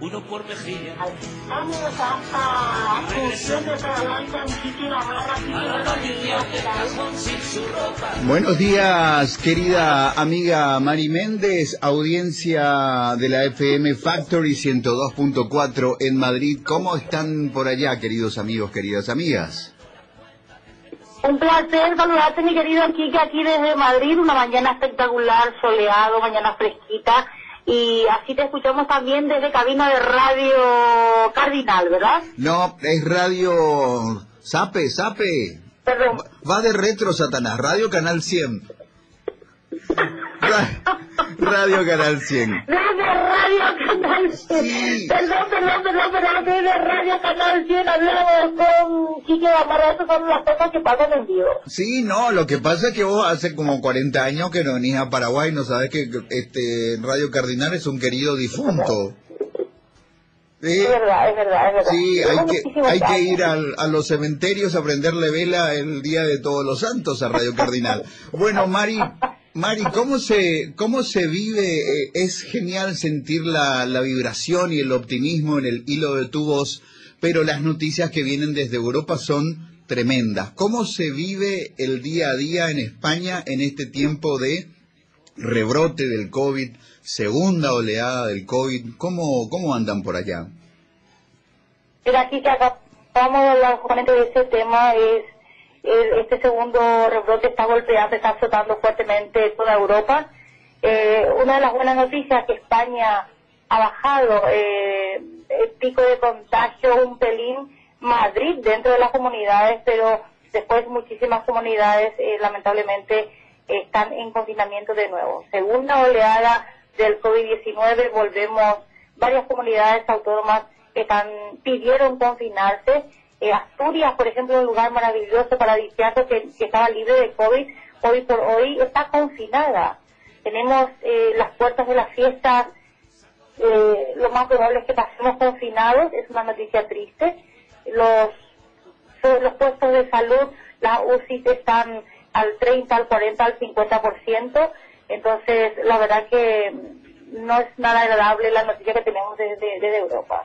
uno por mejilla. Vamos a Buenos días, querida amiga Mari Méndez, audiencia de la FM Factory 102.4 en Madrid. ¿Cómo están por allá, queridos amigos, queridas amigas? Un placer saludarte, mi querido Kike, aquí desde Madrid, una mañana espectacular, soleado, mañana fresquita y así te escuchamos también desde cabina de Radio Cardinal, ¿verdad? No, es Radio Sape, Sape. Perdón. Va de retro, Satanás. Radio Canal 100. Radio Canal 100. Desde Radio Canal 100. Sí. Perdón, perdón, perdón, perdón, Radio Canal 100 hablamos con Quique Gamarra, esas son las cosas que pasan en vivo. Sí, no, lo que pasa es que vos hace como 40 años que no venís a Paraguay, no sabes que este Radio Cardinal es un querido difunto. Sí, Es verdad, es verdad, es verdad. sí, hay que, hay que ir al- a los cementerios a prenderle vela el día de todos los santos a Radio Cardinal. Bueno, Mari, Mari, ¿cómo se, cómo se vive? Eh, es genial sentir la, la vibración y el optimismo en el hilo de tu voz, pero las noticias que vienen desde Europa son tremendas. ¿Cómo se vive el día a día en España en este tiempo de rebrote del COVID, segunda oleada del COVID? ¿Cómo, cómo andan por allá? Mira, aquí que acabamos de hablar justamente de ese tema, es este segundo rebrote está golpeando, está azotando fuertemente toda Europa. Eh, una de las buenas noticias es que España ha bajado eh, el pico de contagio un pelín, Madrid dentro de las comunidades, pero después muchísimas comunidades eh, lamentablemente están en confinamiento de nuevo. Segunda oleada del COVID-19, volvemos, varias comunidades autónomas están, pidieron confinarse. Eh, Asturias, por ejemplo, un lugar maravilloso, paradisíaco, que, que estaba libre de COVID, hoy por hoy está confinada. Tenemos eh, las puertas de las fiestas, eh, lo más probable es que pasemos confinados, es una noticia triste. Los, los puestos de salud, las UCI están al 30, al 40, al 50%, entonces la verdad que no es nada agradable la noticia que tenemos desde Europa.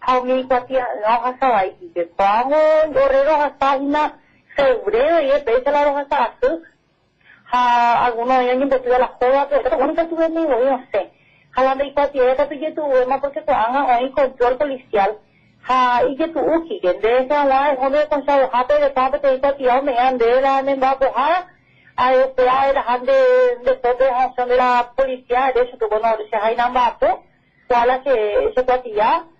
Kavmiyetya nohasa aitiydi. Bangun orero hasahina febrero y pese la roja asu. Ha algunos años investiga la joda, pero bueno, que tuve mi no sé. Jalando y cuatro, esta tuye tu porque tu anga hay control policial. Ha y que tu uki, que de esa la es hombre con sa hoja, pero tampe te dice tío, me ande la me va a cojar. A este a de todo la policía, de eso que bueno, se hay nada más, pues. Cuál que se.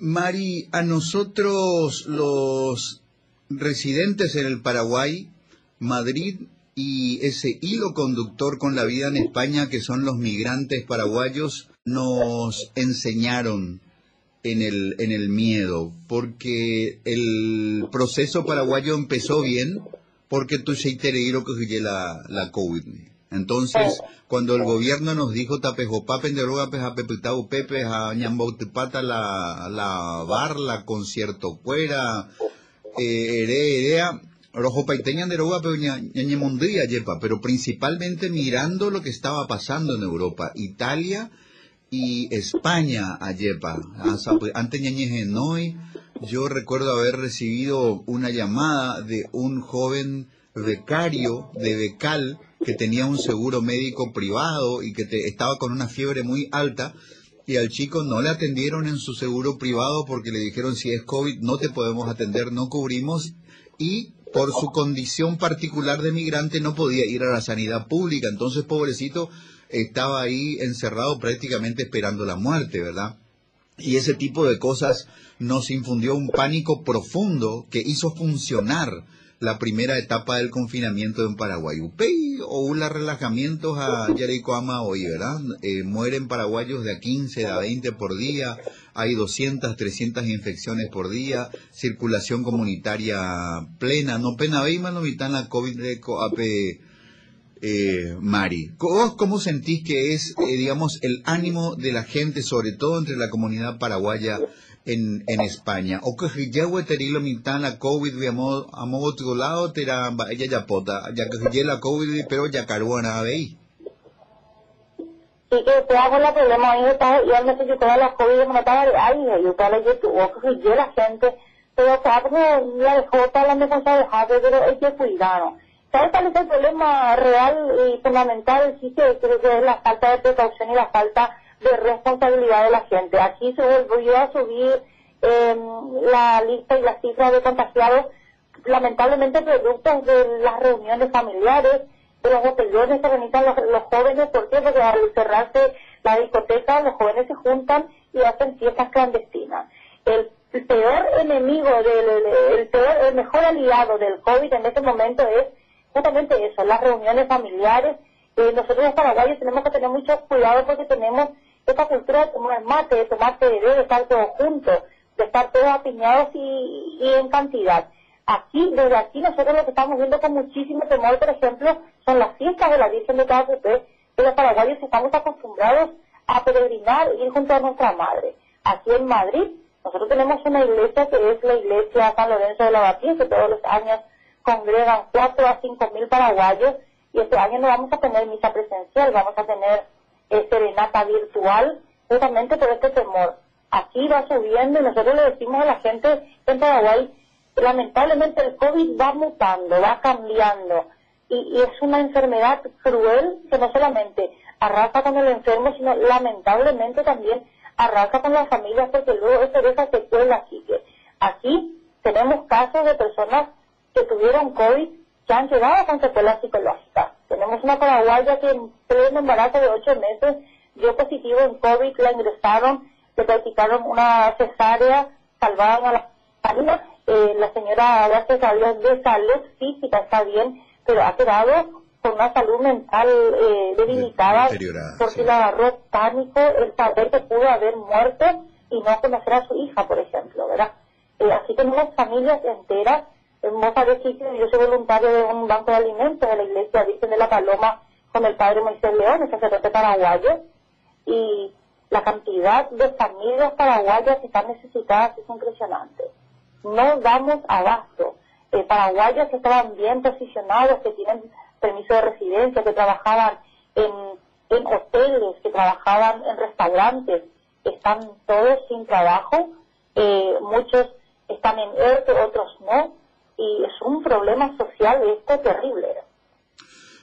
Mari, a nosotros los residentes en el Paraguay, Madrid y ese hilo conductor con la vida en España que son los migrantes paraguayos nos enseñaron en el, miedo, porque el proceso paraguayo empezó bien, porque tu que la, la COVID. Entonces, cuando el gobierno nos dijo tapejopapen de roga peja pepitau pepe a ñambautipata la, la bar, la concierto fuera, eh, ere, erea, rojo paiteñan de roga pero ñañemondría yepa, pero principalmente mirando lo que estaba pasando en Europa, Italia, y España a Yepa. Antes Ñañeje yo recuerdo haber recibido una llamada de un joven becario de Becal que tenía un seguro médico privado y que te- estaba con una fiebre muy alta y al chico no le atendieron en su seguro privado porque le dijeron si es COVID no te podemos atender, no cubrimos y por su condición particular de migrante no podía ir a la sanidad pública, entonces pobrecito estaba ahí encerrado prácticamente esperando la muerte, ¿verdad? Y ese tipo de cosas nos infundió un pánico profundo que hizo funcionar la primera etapa del confinamiento en Paraguay. Upey o un relajamientos a Yarecoama hoy, ¿verdad? Eh, mueren paraguayos de a 15, de a 20 por día, hay 200, 300 infecciones por día, circulación comunitaria plena, no pena veima no la COVID de coape eh, Mari. ¿Vos cómo sentís que es, eh, digamos, el ánimo de la gente, sobre todo entre la comunidad paraguaya, en, en España. O que ya terilo mitad la COVID, digamos, a otro lado, tera ella ya pota, ya que la COVID, pero ya caruana veí. Sí, que te hago la problema ahí está, y al necesito la COVID, como estaba ahí, yo para que tuvo que yo la gente, pero claro, la dejó para la defensa de pero hay que cuidarnos. ¿Sabes cuál es el problema real y fundamental? Sí, que creo que es la falta de precaución y la falta de responsabilidad de la gente. Aquí se volvió a subir em, la lista y la cifra de contagiados, lamentablemente productos de las reuniones familiares, de los botellones que organizan los, jóvenes. Porque al cerrarse la discoteca, los jóvenes se juntan y hacen fiestas clandestinas. El, peor enemigo, del, el, peor, el mejor aliado del COVID en este momento es justamente eso, las reuniones familiares. Eh, nosotros los paraguayos tenemos que tener mucho cuidado porque tenemos esta cultura de tomar mate, de tomar té, de estar todos juntos, de estar todos apiñados y, en cantidad. Aquí, desde aquí, nosotros lo que estamos viendo con muchísimo temor, por ejemplo, son las fiestas de la Virgen de Guadalupe, que los paraguayos estamos acostumbrados a peregrinar ir junto a nuestra madre. Aquí en Madrid, nosotros tenemos una iglesia que es la iglesia San Lorenzo de la Batía, que todos los años congregan cuatro a cinco mil paraguayos, y este año no vamos a tener misa presencial, vamos a tener serenata virtual justamente por este temor. Aquí va subiendo y nosotros le decimos a la gente en Paraguay, lamentablemente el COVID va mutando, va cambiando y, es una enfermedad cruel que no solamente arrasa con el enfermo, sino lamentablemente también arrasa con las familias porque luego eso deja secuela. Así que aquí tenemos casos de personas que tuvieron COVID que han llegado con secuelas psicológicas. Tenemos una paraguaya que en pleno embarazo de ocho meses dio positivo en COVID, la ingresaron, le practicaron una cesárea, salvaron a la familia. Eh, la señora, gracias a Dios, de salud física está bien, pero ha quedado con una salud mental eh, debilitada porque le agarró pánico el saber que pudo haber muerto y no conocer a su hija, por ejemplo, ¿verdad? Eh, así tenemos familias enteras yo soy voluntario de un banco de alimentos de la iglesia Virgen de la Paloma con el padre Moisés León, el sacerdote paraguayo, y la cantidad de familias paraguayas que están necesitadas es impresionante. No damos abasto. Eh, paraguayos que estaban bien posicionados, que tienen permiso de residencia, que trabajaban en, en hoteles, que trabajaban en restaurantes, están todos sin trabajo. Eh, muchos están en ERTE, otros no y es un problema social esto terrible.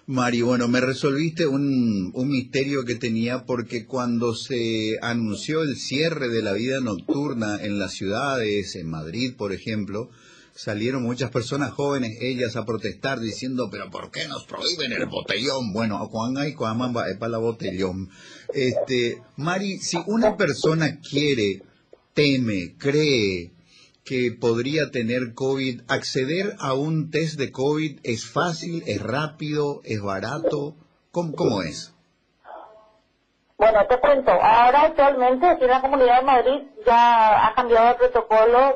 Mari, bueno, me resolviste un, un misterio que tenía porque cuando se anunció el cierre de la vida nocturna en las ciudades, en Madrid, por ejemplo, salieron muchas personas jóvenes, ellas, a protestar diciendo, pero ¿por qué nos prohíben el botellón? Bueno, Juan hay es para la botellón. Este, Mari, si una persona quiere, teme, cree, que podría tener COVID, acceder a un test de COVID es fácil, es rápido, es barato, ¿cómo, cómo es? Bueno, te cuento, ahora actualmente aquí en la Comunidad de Madrid ya ha cambiado el protocolo,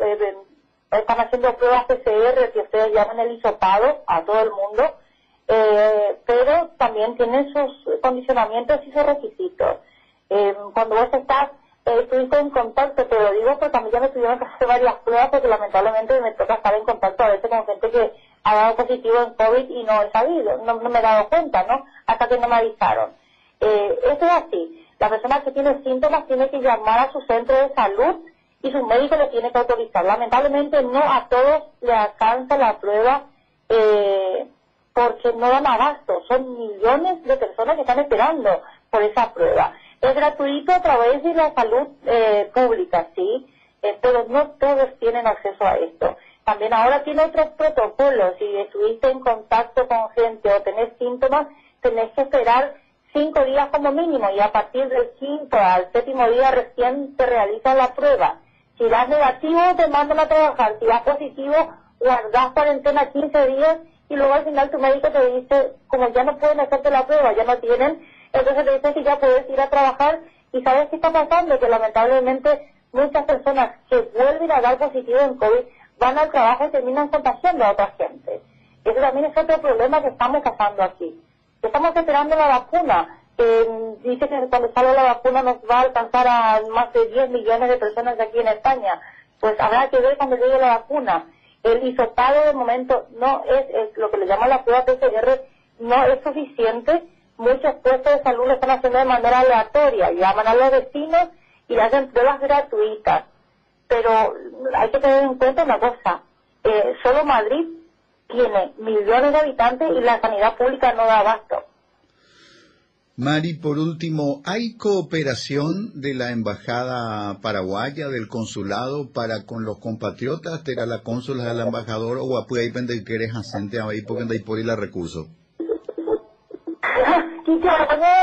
están haciendo pruebas PCR que ustedes llaman el hisopado a todo el mundo, eh, pero también tienen sus condicionamientos y sus requisitos. Eh, cuando vos estás eh, estuviste en contacto, te lo digo porque a mí ya me tuvieron que hacer varias pruebas porque lamentablemente me toca estar en contacto a veces con gente que ha dado positivo en COVID y no he sabido, no, me he dado cuenta, ¿no? Hasta que no me avisaron. Eh, eso es así. La persona que tiene síntomas tiene que llamar a su centro de salud y su médico lo tiene que autorizar. Lamentablemente no a todos le alcanza la prueba eh, porque no dan abasto. Son millones de personas que están esperando por esa prueba. Es gratuito a través de la salud eh, pública, sí, eh, pero no todos tienen acceso a esto. También ahora tiene otros protocolos. Si estuviste en contacto con gente o tenés síntomas, tenés que esperar cinco días como mínimo y a partir del quinto al séptimo día recién te realizan la prueba. Si das negativo, te mandan a trabajar. Si das positivo, guardas cuarentena 15 días y luego al final tu médico te dice, como ya no pueden hacerte la prueba, ya no tienen, entonces te dice que ya puedes ir a trabajar. ¿Y sabes qué está pasando? Que lamentablemente muchas personas que vuelven a dar positivo en COVID van al trabajo y terminan contagiando a otra gente. Eso también es otro problema que estamos pasando aquí. Estamos esperando la vacuna. dice que cuando salga la vacuna nos va a alcanzar a más de 10 millones de personas aquí en España. Pues habrá que ver cuando llegue la vacuna. El isotado de momento no es, lo que le llaman la prueba PCR, no es suficiente. Muchos puestos de salud lo están haciendo de manera aleatoria. Llaman a los vecinos y hacen pruebas gratuitas. Pero hay que tener en cuenta una cosa. Eh, solo Madrid tiene millones de habitantes y la sanidad pública no da abasto. Mari, por último, ¿hay cooperación de la embajada paraguaya, del consulado, para con los compatriotas? ¿Te la cónsula del embajador o a vender que eres asente ahí porque hay por ir la recurso?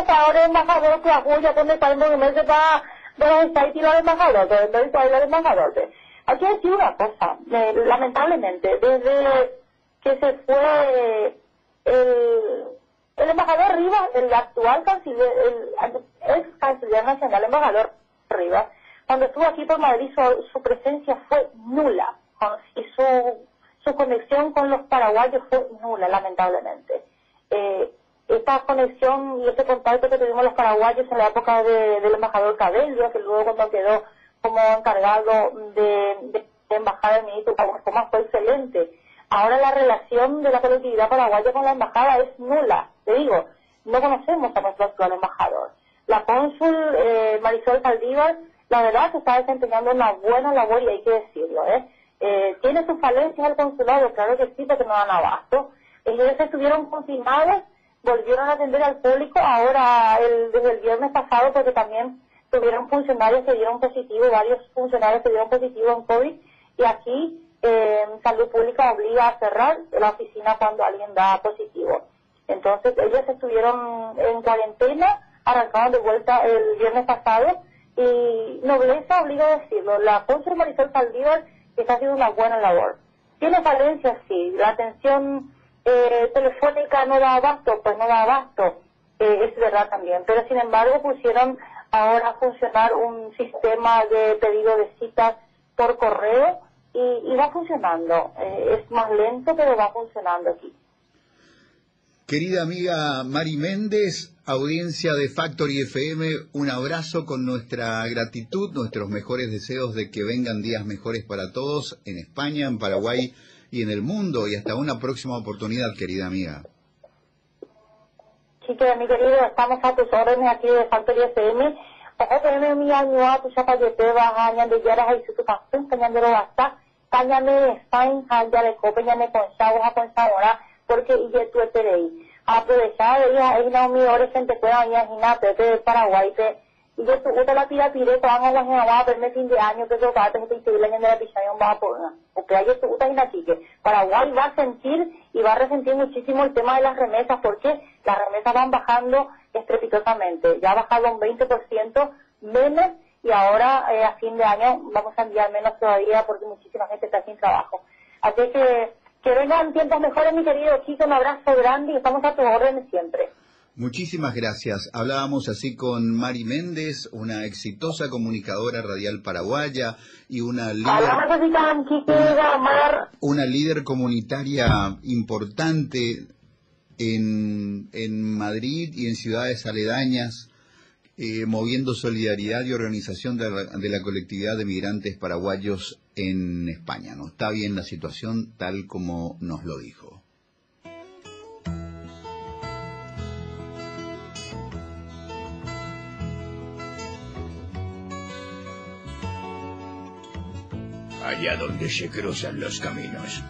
Ahora embajador que apoya con el movimiento para ahí el embajador, está el embajador. Aquí hay una cosa, lamentablemente, desde que se fue el, el embajador Rivas, el actual canciller, el ex canciller nacional, embajador Rivas, cuando estuvo aquí por Madrid su, presencia fue nula y su, su conexión con los paraguayos fue nula, lamentablemente. Eh, esta conexión y ese contacto que tuvimos los paraguayos en la época del embajador Cabello, que luego cuando quedó como encargado de, de, de embajada del ministro como fue excelente Ahora la relación de la colectividad paraguaya con la embajada es nula. Te digo, no conocemos a nuestro actual embajador. La cónsul eh, Marisol Saldívar, la verdad, se está desempeñando una buena labor y hay que decirlo. ¿eh? eh tiene sus falencias el consulado, claro que sí, porque no dan abasto. Ellos estuvieron confinados, volvieron a atender al público ahora el, desde el viernes pasado porque también tuvieron funcionarios que dieron positivo, varios funcionarios que dieron positivo en COVID y aquí eh, salud pública obliga a cerrar la oficina cuando alguien da positivo. Entonces ellos estuvieron en cuarentena, arrancaron de vuelta el viernes pasado y nobleza obliga a decirlo. La cónsul Marisol Saldívar está haciendo una buena labor. Tiene falencias, sí. La atención eh, telefónica no da abasto, pues no da abasto. Eh, es verdad también. Pero sin embargo pusieron ahora a funcionar un sistema de pedido de citas por correo y, va funcionando. Eh, es más lento, pero va funcionando aquí. Querida amiga Mari Méndez, audiencia de Factory FM, un abrazo con nuestra gratitud, nuestros mejores deseos de que vengan días mejores para todos en España, en Paraguay y en el mundo. Y hasta una próxima oportunidad, querida amiga. Que mi querido, estamos a tus órdenes aquí de Factory FM. FM mi año a tu chapa de peba, año de yaras y su pasión, cañando basta. Cáñame Spain, cáñame cope, cáñame con chagua, con sabora, porque y tu ahí. Aprovechar, ella, es una mi hora gente pueda imaginar, pero de Paraguay, te, la tira pire, te van a la gente a verme fin de año, que yo gato, que te la de la pichaya, va. Porque hay tu gusta y que Paraguay va a sentir y va a resentir muchísimo el tema de las remesas, porque las remesas van bajando estrepitosamente. Ya ha bajado un 20% menos y ahora eh, a fin de año vamos a enviar menos todavía porque muchísima gente está sin trabajo. Así que que vengan tiempos mejores, mi querido Chico, un abrazo grande y estamos a tu orden siempre. Muchísimas gracias. Hablábamos así con Mari Méndez, una exitosa comunicadora radial paraguaya y una líder, una, una líder comunitaria importante en, en Madrid y en ciudades aledañas eh, moviendo solidaridad y organización de la, colectividad de migrantes paraguayos en España. No está bien la situación tal como nos lo dijo. Allá donde se cruzan los caminos